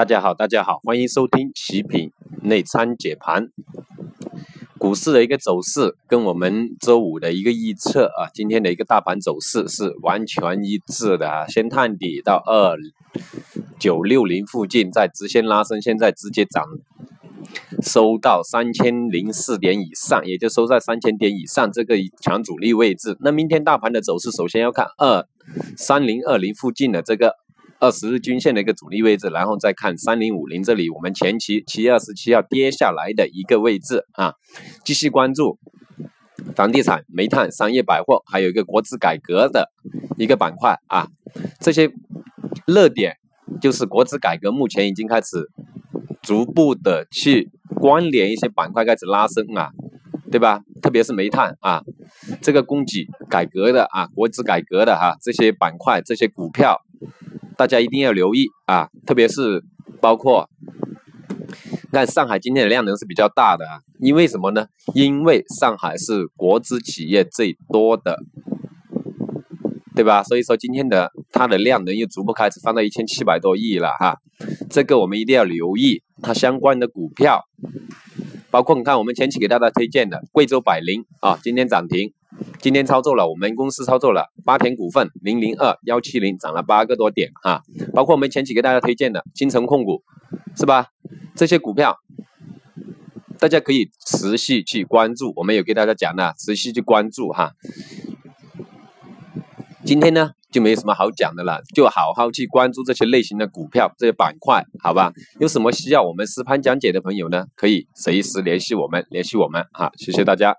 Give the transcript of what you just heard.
大家好，大家好，欢迎收听奇品内参解盘。股市的一个走势跟我们周五的一个预测啊，今天的一个大盘走势是完全一致的啊。先探底到二九六零附近，再直线拉升，现在直接涨，收到三千零四点以上，也就收在三千点以上这个强主力位置。那明天大盘的走势，首先要看二三零二零附近的这个。二十日均线的一个阻力位置，然后再看三零五零这里，我们前期七月二十七号跌下来的一个位置啊，继续关注房地产、煤炭、商业百货，还有一个国资改革的一个板块啊，这些热点就是国资改革，目前已经开始逐步的去关联一些板块开始拉升啊，对吧？特别是煤炭啊，这个供给改革的啊，国资改革的哈，这些板块、这些股票。大家一定要留意啊，特别是包括看上海今天的量能是比较大的啊，因为什么呢？因为上海是国资企业最多的，对吧？所以说今天的它的量能又逐步开始放到一千七百多亿了哈，这个我们一定要留意它相关的股票，包括你看我们前期给大家推荐的贵州百灵啊，今天涨停。今天操作了，我们公司操作了八田股份零零二幺七零涨了八个多点哈，包括我们前期给大家推荐的金城控股，是吧？这些股票大家可以持续去关注，我们有给大家讲的，持续去关注哈。今天呢就没有什么好讲的了，就好好去关注这些类型的股票，这些板块，好吧？有什么需要我们实盘讲解的朋友呢？可以随时联系我们，联系我们啊！谢谢大家。